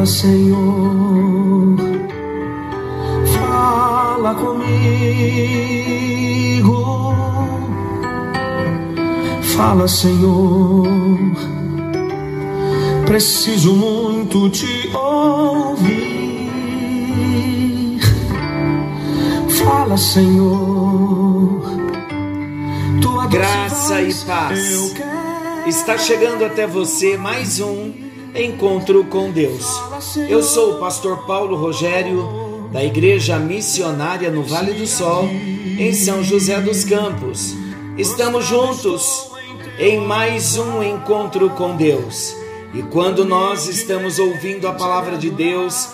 Fala, Senhor, fala comigo. Fala, Senhor, preciso muito te ouvir. Fala, Senhor, tua Graça e paz. Está chegando até você mais um encontro com Deus. Eu sou o pastor Paulo Rogério, da Igreja Missionária no Vale do Sol, em São José dos Campos. Estamos juntos em mais um encontro com Deus. E quando nós estamos ouvindo a palavra de Deus,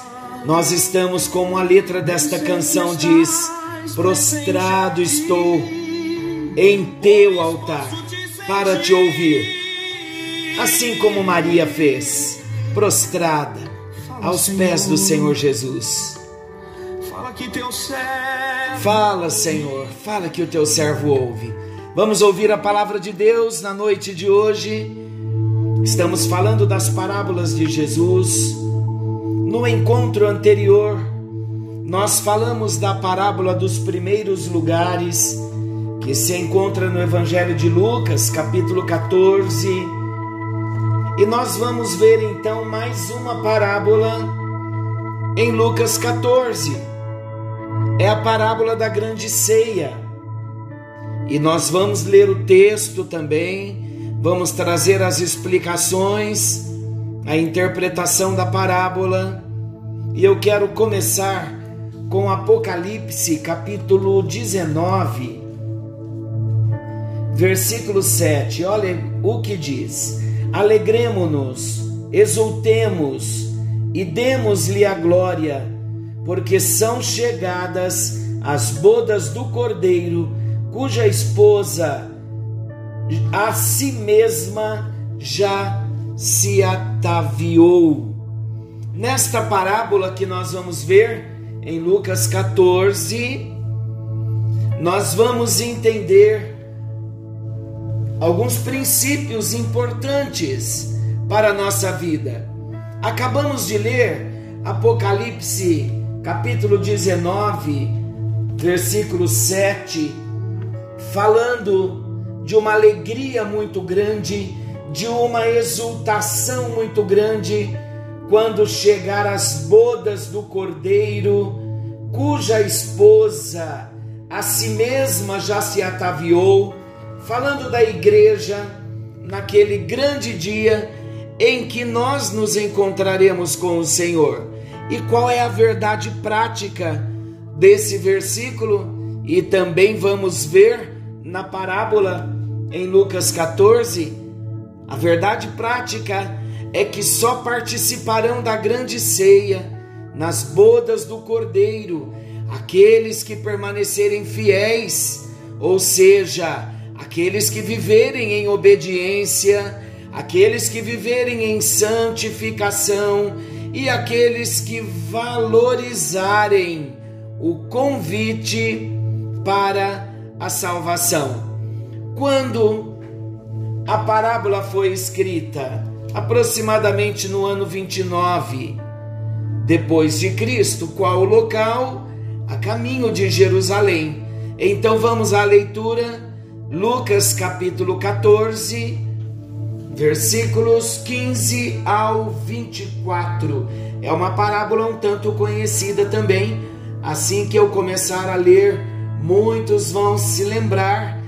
nós estamos como a letra desta canção diz: Prostrado estou em teu altar para te ouvir. Assim como Maria fez, prostrada aos pés do Senhor Jesus. Fala, Senhor, fala que o teu servo ouve. Vamos ouvir a palavra de Deus na noite de hoje. Estamos falando das parábolas de Jesus. No encontro anterior, nós falamos da parábola dos primeiros lugares, que se encontra no Evangelho de Lucas, capítulo 14. E nós vamos ver então mais uma parábola em Lucas 14. É a parábola da grande ceia. E nós vamos ler o texto também, vamos trazer as explicações, a interpretação da parábola. E eu quero começar com Apocalipse, capítulo 19, versículo 7. Olha o que diz: Alegremo-nos, exultemos e demos-lhe a glória, porque são chegadas as bodas do Cordeiro cuja esposa a si mesma já se ataviou. Nesta parábola que nós vamos ver em Lucas 14, nós vamos entender alguns princípios importantes para a nossa vida. Acabamos de ler Apocalipse, capítulo 19, versículo 7 falando de uma alegria muito grande, de uma exultação muito grande, quando chegar as bodas do cordeiro, cuja esposa a si mesma já se ataviou, falando da igreja, naquele grande dia em que nós nos encontraremos com o Senhor. E qual é a verdade prática desse versículo? E também vamos ver na parábola em Lucas 14, a verdade prática é que só participarão da grande ceia nas bodas do Cordeiro aqueles que permanecerem fiéis, ou seja, aqueles que viverem em obediência, aqueles que viverem em santificação e aqueles que valorizarem o convite para a salvação. Quando a parábola foi escrita, aproximadamente no ano 29 depois de Cristo, qual o local? A caminho de Jerusalém. Então vamos à leitura, Lucas capítulo 14, versículos 15 ao 24. É uma parábola um tanto conhecida também. Assim que eu começar a ler, muitos vão se lembrar,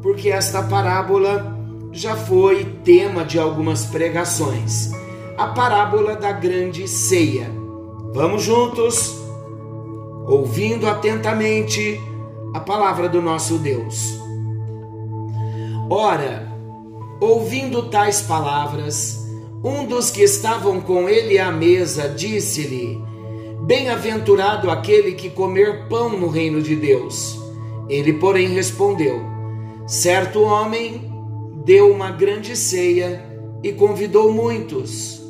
porque esta parábola já foi tema de algumas pregações. A parábola da grande ceia. Vamos juntos, ouvindo atentamente a palavra do nosso Deus. Ora, ouvindo tais palavras, um dos que estavam com ele à mesa disse-lhe: Bem-aventurado aquele que comer pão no reino de Deus. Ele, porém, respondeu: Certo homem deu uma grande ceia e convidou muitos.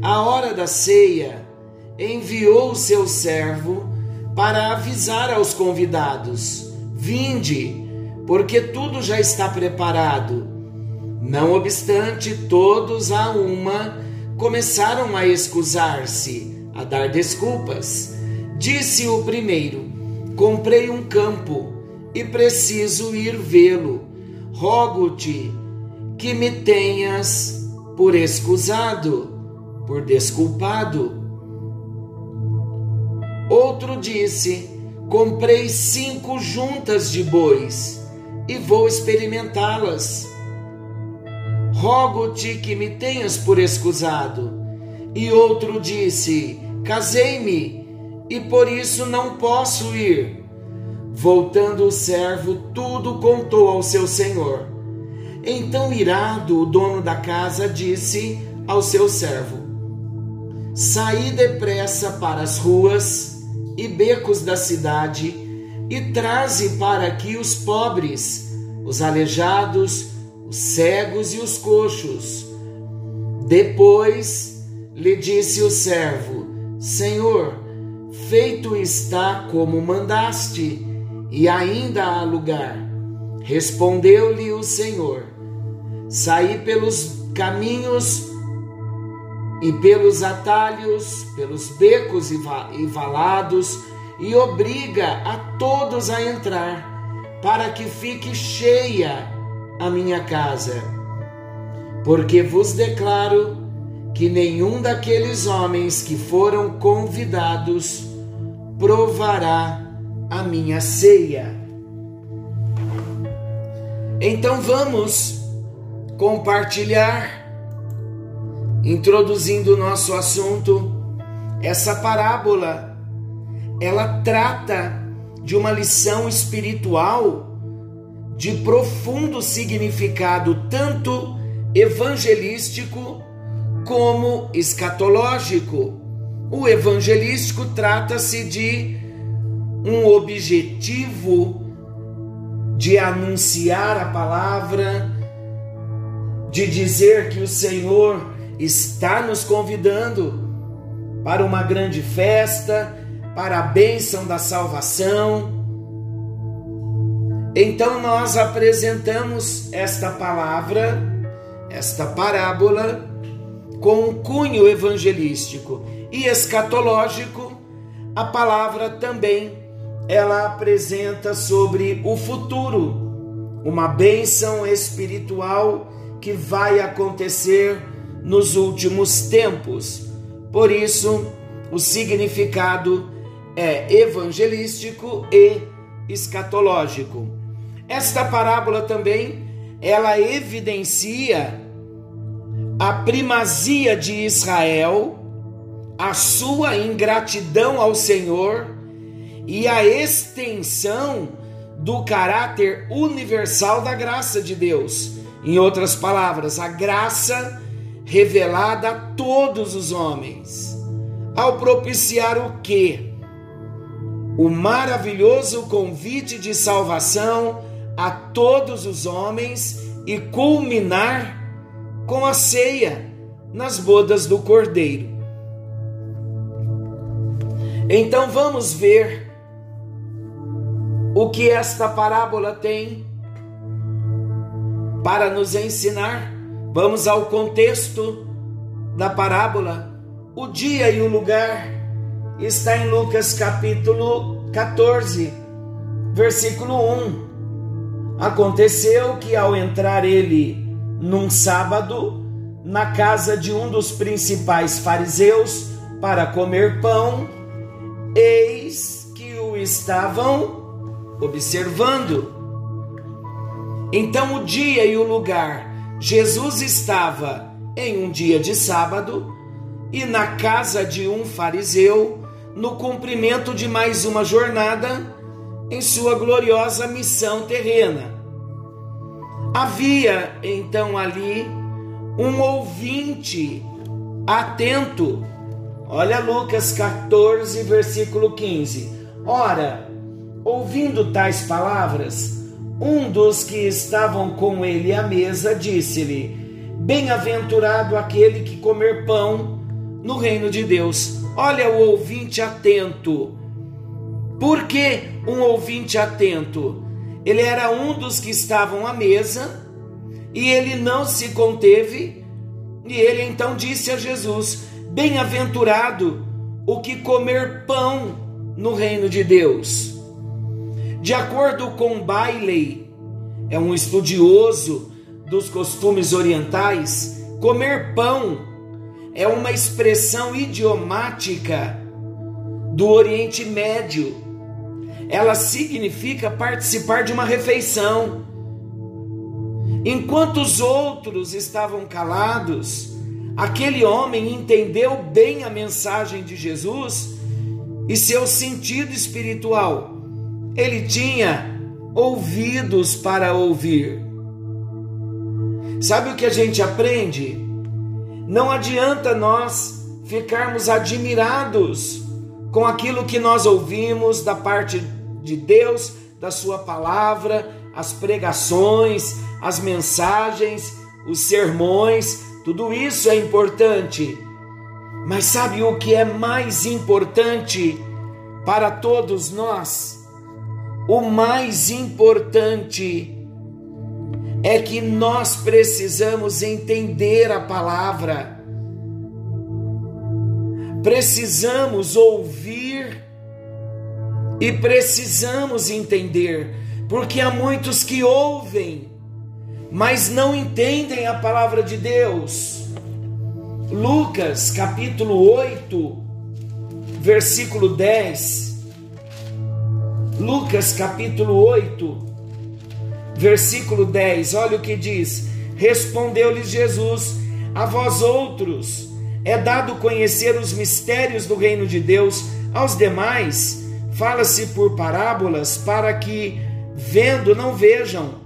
À hora da ceia, enviou o seu servo para avisar aos convidados: Vinde, porque tudo já está preparado. Não obstante, todos a uma começaram a excusar-se, a dar desculpas. Disse o primeiro: Comprei um campo e preciso ir vê-lo. Rogo-te que me tenhas por excusado, por desculpado. Outro disse: Comprei cinco juntas de bois e vou experimentá-las. Rogo-te que me tenhas por excusado. E outro disse: Casei-me e por isso não posso ir. Voltando o servo, tudo contou ao seu senhor. Então, irado, o dono da casa disse ao seu servo: Saí depressa para as ruas e becos da cidade e traze para aqui os pobres, os aleijados, os cegos e os coxos. Depois lhe disse o servo: Senhor, feito está como mandaste, e ainda há lugar. Respondeu-lhe o Senhor: Saí pelos caminhos e pelos atalhos, pelos becos e valados, e obriga a todos a entrar, para que fique cheia a minha casa. Porque vos declaro que nenhum daqueles homens que foram convidados provará a minha ceia. Então vamos compartilhar introduzindo o nosso assunto, essa parábola ela trata de uma lição espiritual de profundo significado, tanto evangelístico como escatológico. O evangelístico trata-se de um objetivo de anunciar a palavra, de dizer que o Senhor está nos convidando para uma grande festa, para a bênção da salvação. Então nós apresentamos esta palavra, esta parábola, com um cunho evangelístico e escatológico. A palavra também ela apresenta sobre o futuro, uma bênção espiritual que vai acontecer nos últimos tempos. Por isso, o significado é evangelístico e escatológico. Esta parábola também ela evidencia a primazia de Israel, a sua ingratidão ao Senhor e a extensão do caráter universal da graça de Deus. Em outras palavras, a graça revelada a todos os homens, ao propiciar o que? O maravilhoso convite de salvação a todos os homens e culminar com a ceia nas bodas do Cordeiro. Então vamos ver o que esta parábola tem para nos ensinar Vamos ao contexto da parábola. O dia e o lugar está em Lucas capítulo 14, versículo 1. Aconteceu que ao entrar ele num sábado na casa de um dos principais fariseus para comer pão, eis que o estavam observando. Então o dia e o lugar Jesus estava em um dia de sábado e na casa de um fariseu, no cumprimento de mais uma jornada em sua gloriosa missão terrena. Havia então ali um ouvinte atento. Olha Lucas 14, versículo 15. Ora, ouvindo tais palavras, um dos que estavam com ele à mesa disse-lhe: Bem-aventurado aquele que comer pão no reino de Deus. Olha o ouvinte atento. Por que um ouvinte atento? Ele era um dos que estavam à mesa e ele não se conteve E ele então disse a Jesus: Bem-aventurado o que comer pão no reino de Deus. De acordo com Bailey, é um estudioso dos costumes orientais, comer pão é uma expressão idiomática do Oriente Médio. Ela significa participar de uma refeição. Enquanto os outros estavam calados, aquele homem entendeu bem a mensagem de Jesus e seu sentido espiritual. Ele tinha ouvidos para ouvir. Sabe o que a gente aprende? Não adianta nós ficarmos admirados com aquilo que nós ouvimos da parte de Deus, da Sua palavra, as pregações, as mensagens, os sermões, tudo isso é importante. Mas sabe o que é mais importante para todos nós? O mais importante é que nós precisamos entender a palavra, precisamos ouvir e precisamos entender, porque há muitos que ouvem, mas não entendem a palavra de Deus. Lucas capítulo 8, versículo 10. Lucas capítulo 8, versículo 10. Olha o que diz: Respondeu-lhes Jesus: A vós outros é dado conhecer os mistérios do reino de Deus, aos demais fala-se por parábolas, para que vendo não vejam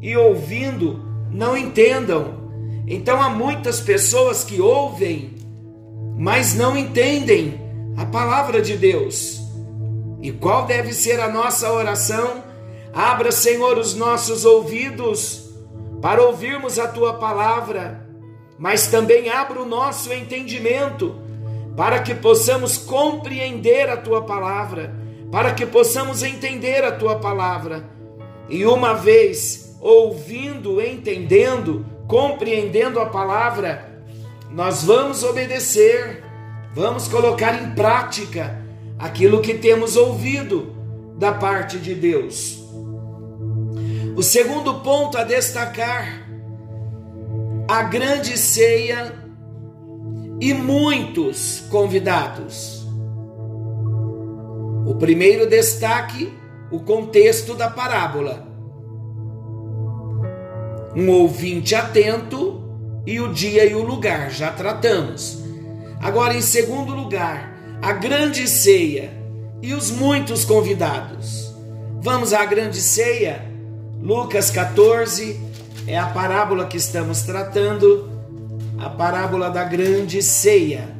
e ouvindo não entendam. Então há muitas pessoas que ouvem, mas não entendem a palavra de Deus. E qual deve ser a nossa oração? Abra, Senhor, os nossos ouvidos para ouvirmos a tua palavra, mas também abra o nosso entendimento para que possamos compreender a tua palavra, para que possamos entender a tua palavra. E uma vez ouvindo, entendendo, compreendendo a palavra, nós vamos obedecer, vamos colocar em prática aquilo que temos ouvido da parte de Deus. O segundo ponto a destacar: a grande ceia e muitos convidados. O primeiro destaque, o contexto da parábola um ouvinte atento e o dia e o lugar, já tratamos. Agora, em segundo lugar, a grande ceia e os muitos convidados. Vamos à grande ceia? Lucas 14 é a parábola que estamos tratando, a parábola da grande ceia.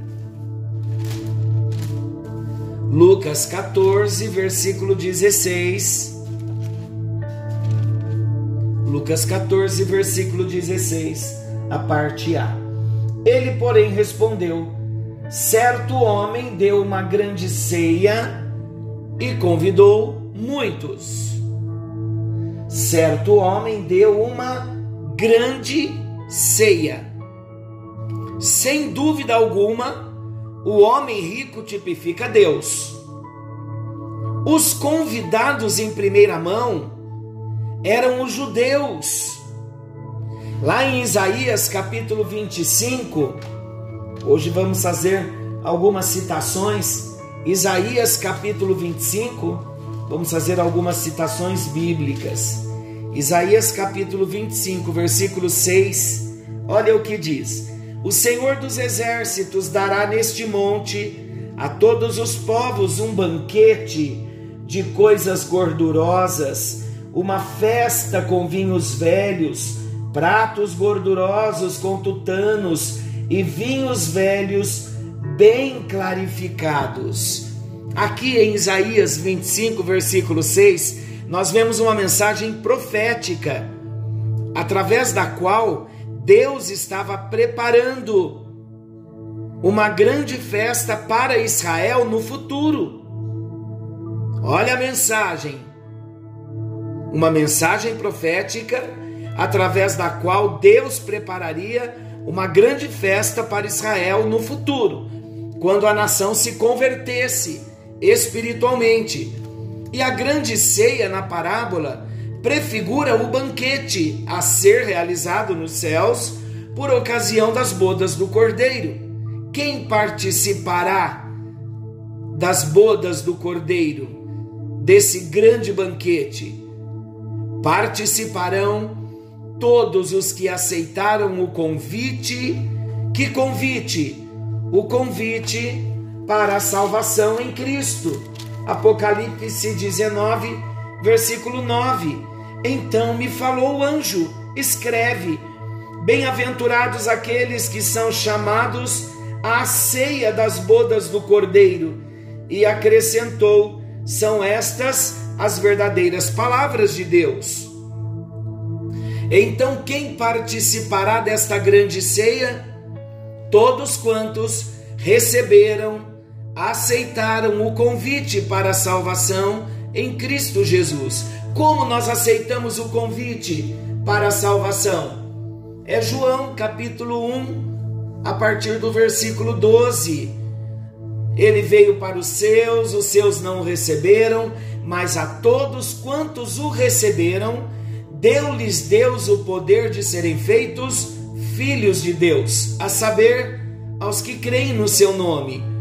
Lucas 14, versículo 16 Lucas 14, versículo 16, a parte A. Ele, porém, respondeu: Certo homem deu uma grande ceia e convidou muitos. Certo homem deu uma grande ceia. Sem dúvida alguma, o homem rico tipifica Deus. Os convidados em primeira mão eram os judeus. Lá em Isaías capítulo 25, hoje vamos fazer algumas citações. Isaías capítulo 25, vamos fazer algumas citações bíblicas. Isaías capítulo 25, versículo 6, olha o que diz: O Senhor dos exércitos dará neste monte a todos os povos um banquete de coisas gordurosas uma festa com vinhos velhos, pratos gordurosos com tutanos e vinhos velhos bem clarificados. Aqui em Isaías 25, versículo 6, nós vemos uma mensagem profética, através da qual Deus estava preparando uma grande festa para Israel no futuro. Olha a mensagem uma mensagem profética através da qual Deus prepararia uma grande festa para Israel no futuro, quando a nação se convertesse espiritualmente. E a grande ceia na parábola prefigura o banquete a ser realizado nos céus por ocasião das bodas do Cordeiro. Quem participará das bodas do Cordeiro, desse grande banquete? Participarão todos os que aceitaram o convite. Que convite? O convite para a salvação em Cristo. Apocalipse 19, versículo 9. Então me falou o anjo: escreve, bem-aventurados aqueles que são chamados à ceia das bodas do Cordeiro. E acrescentou: são estas as verdadeiras palavras de Deus. Então, quem participará desta grande ceia? Todos quantos receberam, aceitaram o convite para a salvação em Cristo Jesus. Como nós aceitamos o convite para a salvação? É João capítulo 1, a partir do versículo 12. Ele veio para os seus, os seus não o receberam, mas a todos quantos o receberam, deu-lhes Deus o poder de serem feitos filhos de Deus, a saber, aos que creem no seu nome.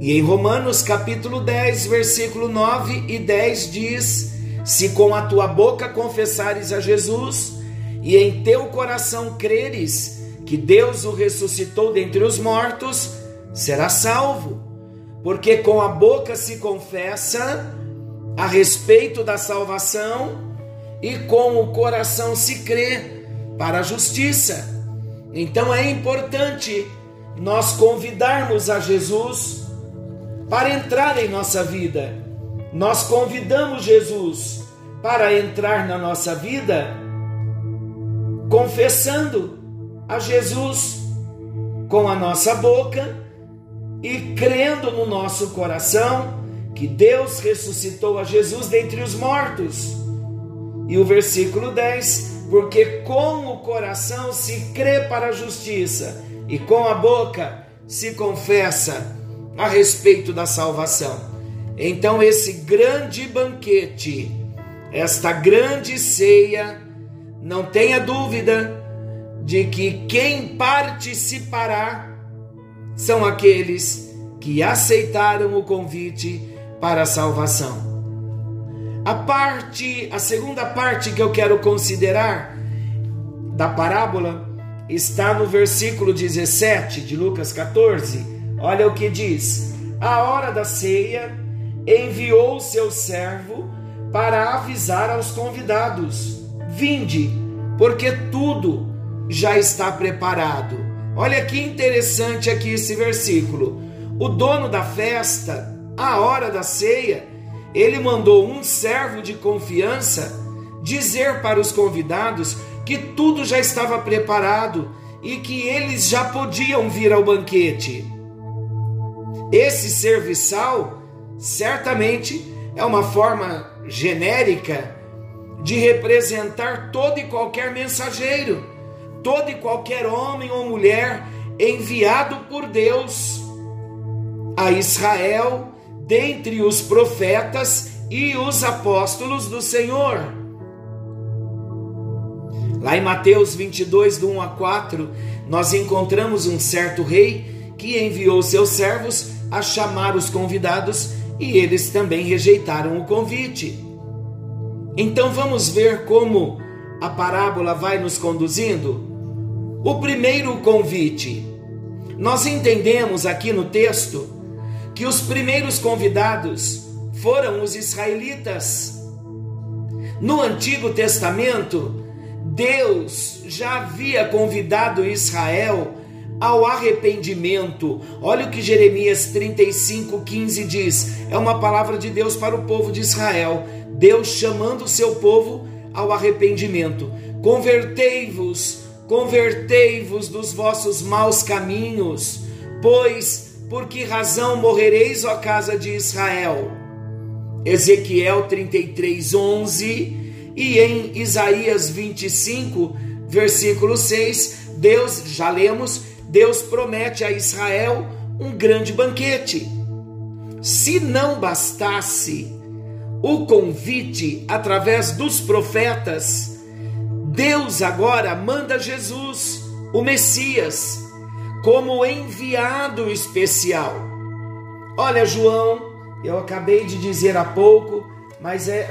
E em Romanos capítulo 10, versículo 9 e 10 diz: Se com a tua boca confessares a Jesus e em teu coração creres que Deus o ressuscitou dentre os mortos, serás salvo. Porque com a boca se confessa a respeito da salvação e com o coração se crê para a justiça. Então é importante nós convidarmos a Jesus para entrar em nossa vida. Nós convidamos Jesus para entrar na nossa vida confessando a Jesus com a nossa boca e crendo no nosso coração que Deus ressuscitou a Jesus dentre os mortos. E o versículo 10: Porque com o coração se crê para a justiça, e com a boca se confessa a respeito da salvação. Então, esse grande banquete, esta grande ceia, não tenha dúvida de que quem participará são aqueles que aceitaram o convite para a salvação. A parte, a segunda parte que eu quero considerar da parábola está no versículo 17 de Lucas 14. Olha o que diz: A hora da ceia enviou o seu servo para avisar aos convidados: Vinde, porque tudo já está preparado. Olha que interessante aqui esse versículo. O dono da festa à hora da ceia, ele mandou um servo de confiança dizer para os convidados que tudo já estava preparado e que eles já podiam vir ao banquete. Esse serviçal certamente é uma forma genérica de representar todo e qualquer mensageiro, todo e qualquer homem ou mulher enviado por Deus a Israel dentre os profetas e os apóstolos do Senhor. Lá em Mateus 22, do 1 a 4, nós encontramos um certo rei que enviou seus servos a chamar os convidados e eles também rejeitaram o convite. Então vamos ver como a parábola vai nos conduzindo? O primeiro convite. Nós entendemos aqui no texto que os primeiros convidados foram os israelitas. No Antigo Testamento, Deus já havia convidado Israel ao arrependimento. Olha o que Jeremias 35, 15 diz. É uma palavra de Deus para o povo de Israel. Deus chamando o seu povo ao arrependimento. Convertei-vos, convertei-vos dos vossos maus caminhos, pois por que razão morrereis, ó casa de Israel? Ezequiel 33, 11 e em Isaías 25, versículo 6, Deus, já lemos, Deus promete a Israel um grande banquete. Se não bastasse o convite através dos profetas, Deus agora manda Jesus, o Messias, como enviado especial. Olha, João, eu acabei de dizer há pouco, mas é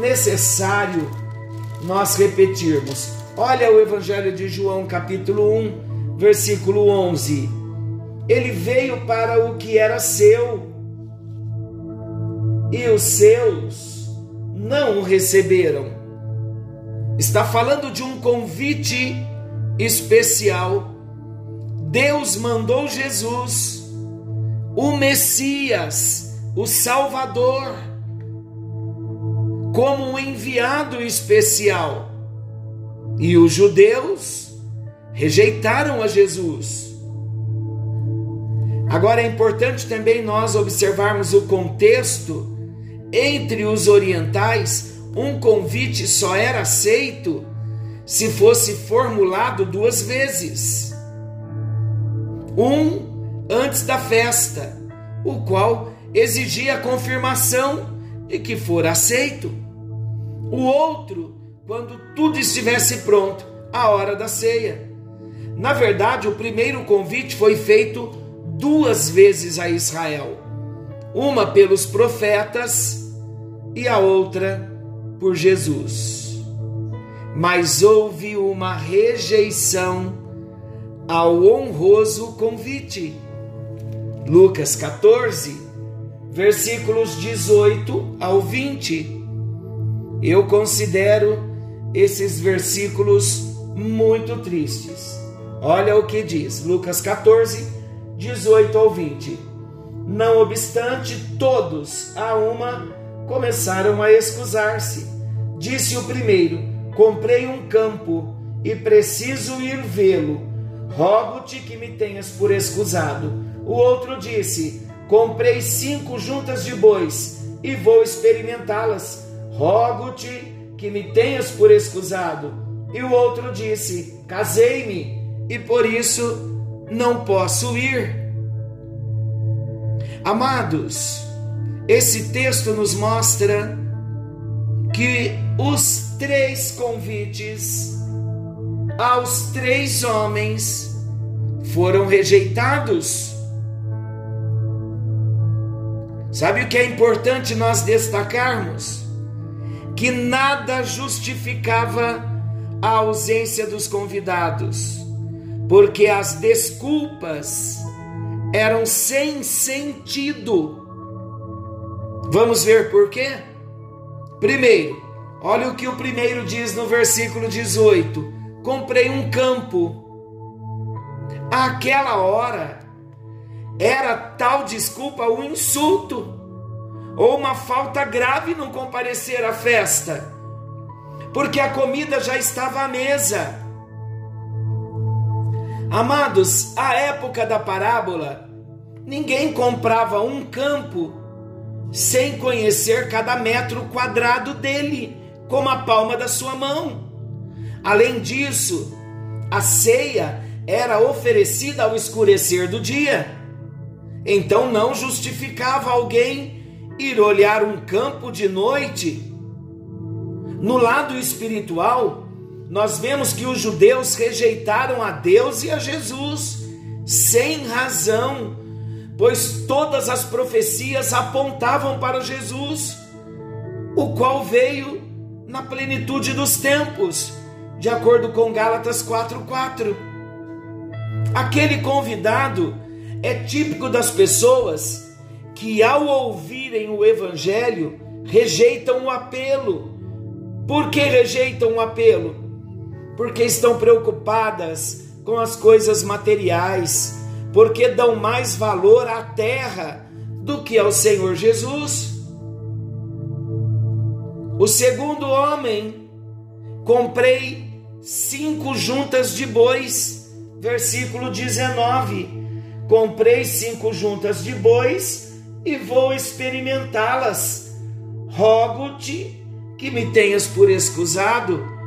necessário nós repetirmos. Olha o Evangelho de João, capítulo 1, versículo 11. Ele veio para o que era seu, e os seus não o receberam. Está falando de um convite especial. Deus mandou Jesus, o Messias, o Salvador, como um enviado especial. E os judeus rejeitaram a Jesus. Agora é importante também nós observarmos o contexto entre os orientais, um convite só era aceito se fosse formulado duas vezes. Um antes da festa, o qual exigia a confirmação de que fora aceito. O outro, quando tudo estivesse pronto, a hora da ceia. Na verdade, o primeiro convite foi feito duas vezes a Israel uma pelos profetas e a outra por Jesus. Mas houve uma rejeição ao honroso convite. Lucas 14, versículos 18 ao 20. Eu considero esses versículos muito tristes. Olha o que diz Lucas 14, 18 ao 20. Não obstante, todos a uma começaram a excusar-se. Disse o primeiro: Comprei um campo e preciso ir vê-lo. Rogo-te que me tenhas por excusado. O outro disse: Comprei cinco juntas de bois e vou experimentá-las. Rogo-te que me tenhas por excusado. E o outro disse: Casei-me e por isso não posso ir. Amados, esse texto nos mostra que os três convites aos três homens foram rejeitados. Sabe o que é importante nós destacarmos? Que nada justificava a ausência dos convidados, porque as desculpas eram sem sentido. Vamos ver por quê? Primeiro, olha o que o primeiro diz no versículo 18: Comprei um campo. Aquela hora era tal desculpa um insulto ou uma falta grave não comparecer à festa, porque a comida já estava à mesa. Amados, a época da parábola, ninguém comprava um campo sem conhecer cada metro quadrado dele, como a palma da sua mão. Além disso, a ceia era oferecida ao escurecer do dia. Então não justificava alguém ir olhar um campo de noite. No lado espiritual, nós vemos que os judeus rejeitaram a Deus e a Jesus sem razão, pois todas as profecias apontavam para Jesus, o qual veio na plenitude dos tempos, de acordo com Gálatas 4:4. Aquele convidado é típico das pessoas que ao ouvirem o evangelho rejeitam o apelo. Por que rejeitam o apelo? Porque estão preocupadas com as coisas materiais, porque dão mais valor à terra do que ao Senhor Jesus. O segundo homem, comprei cinco juntas de bois, versículo 19. Comprei cinco juntas de bois e vou experimentá-las. Rogo-te que me tenhas por escusado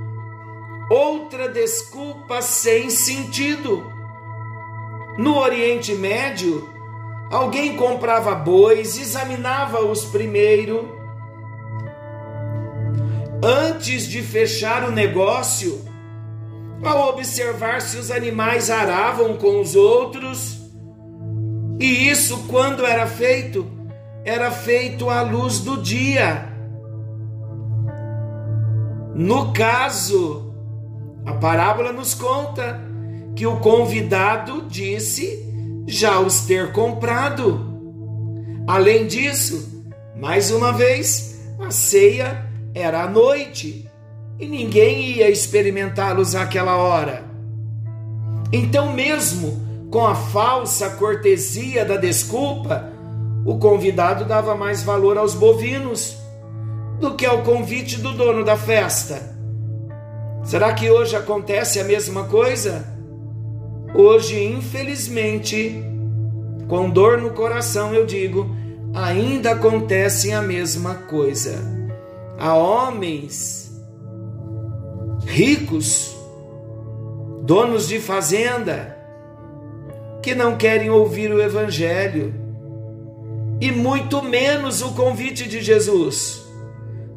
outra desculpa sem sentido. No Oriente Médio, alguém comprava bois, examinava-os primeiro. Antes de fechar o negócio, ao observar se os animais aravam com os outros, e isso quando era feito? Era feito à luz do dia. No caso, a parábola nos conta que o convidado disse já os ter comprado. Além disso, mais uma vez, a ceia era à noite e ninguém ia experimentá-los àquela hora. Então, mesmo com a falsa cortesia da desculpa, o convidado dava mais valor aos bovinos do que ao convite do dono da festa. Será que hoje acontece a mesma coisa? Hoje, infelizmente, com dor no coração, eu digo, ainda acontece a mesma coisa. Há homens ricos, donos de fazenda, que não querem ouvir o Evangelho e muito menos o convite de Jesus.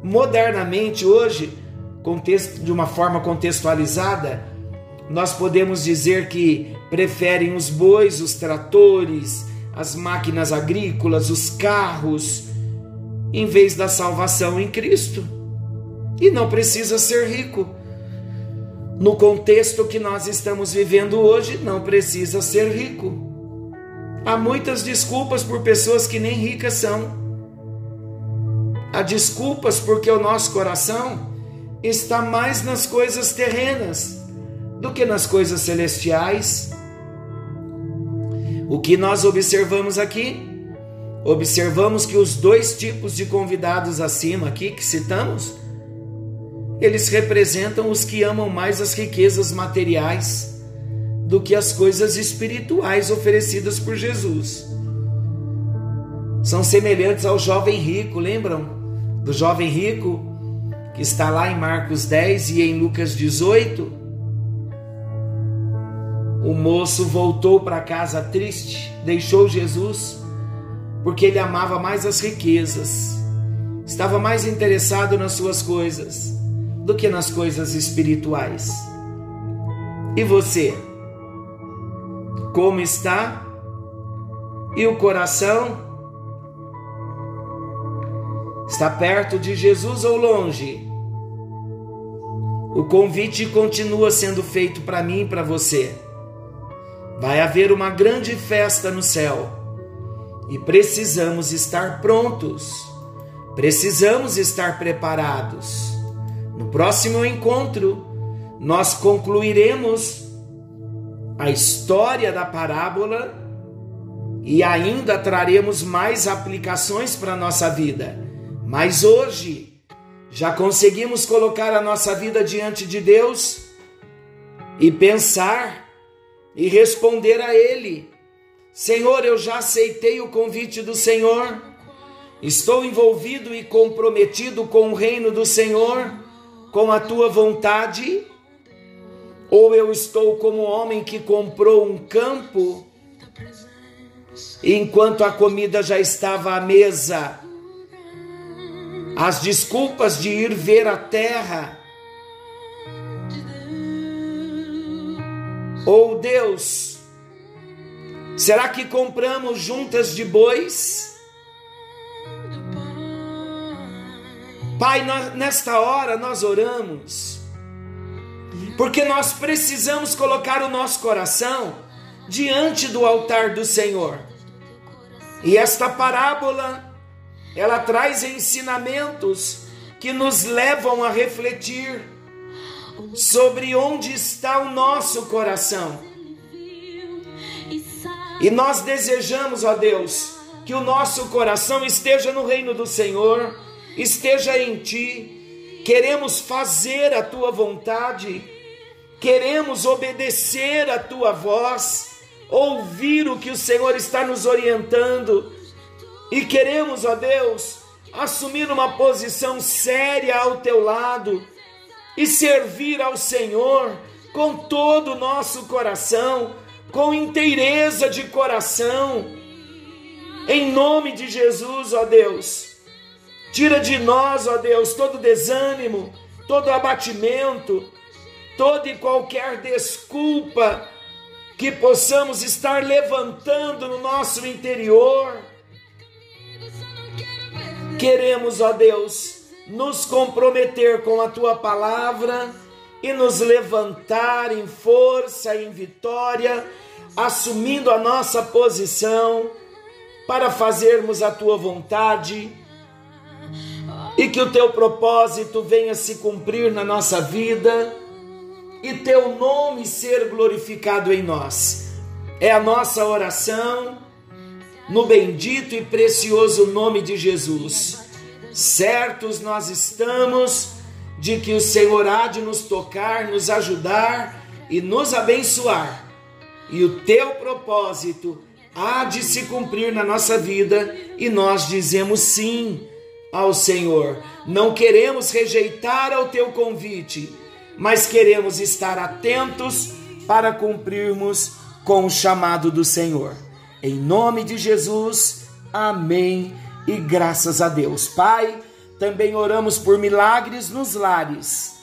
Modernamente, hoje, contexto, de uma forma contextualizada, nós podemos dizer que preferem os bois, os tratores, as máquinas agrícolas, os carros, em vez da salvação em Cristo. E não precisa ser rico. No contexto que nós estamos vivendo hoje, não precisa ser rico. Há muitas desculpas por pessoas que nem ricas são. Há desculpas porque o nosso coração está mais nas coisas terrenas do que nas coisas celestiais. O que nós observamos aqui? Observamos que os dois tipos de convidados acima aqui que citamos, eles representam os que amam mais as riquezas materiais do que as coisas espirituais oferecidas por Jesus. São semelhantes ao jovem rico, lembram? Do jovem rico que está lá em Marcos 10 e em Lucas 18 o moço voltou para casa triste, deixou Jesus, porque ele amava mais as riquezas, estava mais interessado nas suas coisas do que nas coisas espirituais. E você? Como está? E o coração? Está perto de Jesus ou longe? O convite continua sendo feito para mim e para você. Vai haver uma grande festa no céu e precisamos estar prontos, precisamos estar preparados. No próximo encontro, nós concluiremos a história da parábola e ainda traremos mais aplicações para a nossa vida. Mas hoje, já conseguimos colocar a nossa vida diante de Deus e pensar e responder a Ele: Senhor, eu já aceitei o convite do Senhor, estou envolvido e comprometido com o reino do Senhor, com a tua vontade? Ou eu estou como homem que comprou um campo, enquanto a comida já estava à mesa, as desculpas de ir ver a terra, Ou Deus, será que compramos juntas de bois? Pai, nesta hora nós oramos, porque nós precisamos colocar o nosso coração diante do altar do Senhor. E esta parábola, ela traz ensinamentos que nos levam a refletir sobre onde está o nosso coração. E nós desejamos, ó Deus, que o nosso coração esteja no reino do Senhor, esteja em Ti. Queremos fazer a Tua vontade, queremos obedecer a Tua voz, ouvir o que o Senhor está nos orientando, e queremos, ó Deus, assumir uma posição séria ao Teu lado e servir ao Senhor com todo o nosso coração, com inteireza de coração. Em nome de Jesus, ó Deus, tira de nós, ó Deus, todo desânimo, todo abatimento, toda e qualquer desculpa que possamos estar levantando no nosso interior. Queremos, ó Deus, nos comprometer com a tua palavra e nos levantar em força, em vitória, assumindo a nossa posição para fazermos a tua vontade e que o teu propósito venha se cumprir na nossa vida e teu nome ser glorificado em nós. É a nossa oração no bendito e precioso nome de Jesus. Certos nós estamos de que o Senhor há de nos tocar, nos ajudar e nos abençoar. E o teu propósito há de se cumprir na nossa vida e nós dizemos sim ao Senhor. Não queremos rejeitar o teu convite, mas queremos estar atentos para cumprirmos com o chamado do Senhor. Em nome de Jesus, amém e graças a Deus. Pai, também oramos por milagres nos lares.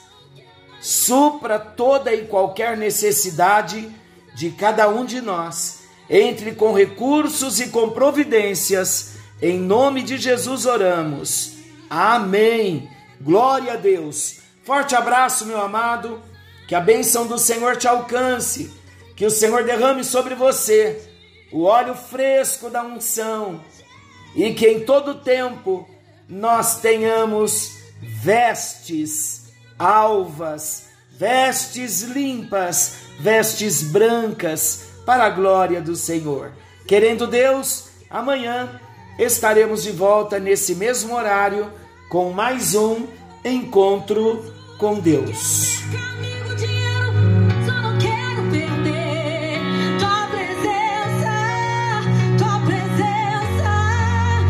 Supra toda e qualquer necessidade de cada um de nós. Entre com recursos e com providências. Em nome de Jesus oramos. Amém. Glória a Deus. Forte abraço, meu amado. Que a bênção do Senhor te alcance. Que o Senhor derrame sobre você o óleo fresco da unção e que em todo tempo nós tenhamos vestes alvas, vestes limpas, vestes brancas para a glória do Senhor. Querendo Deus, amanhã estaremos de volta nesse mesmo horário com mais um encontro com Deus.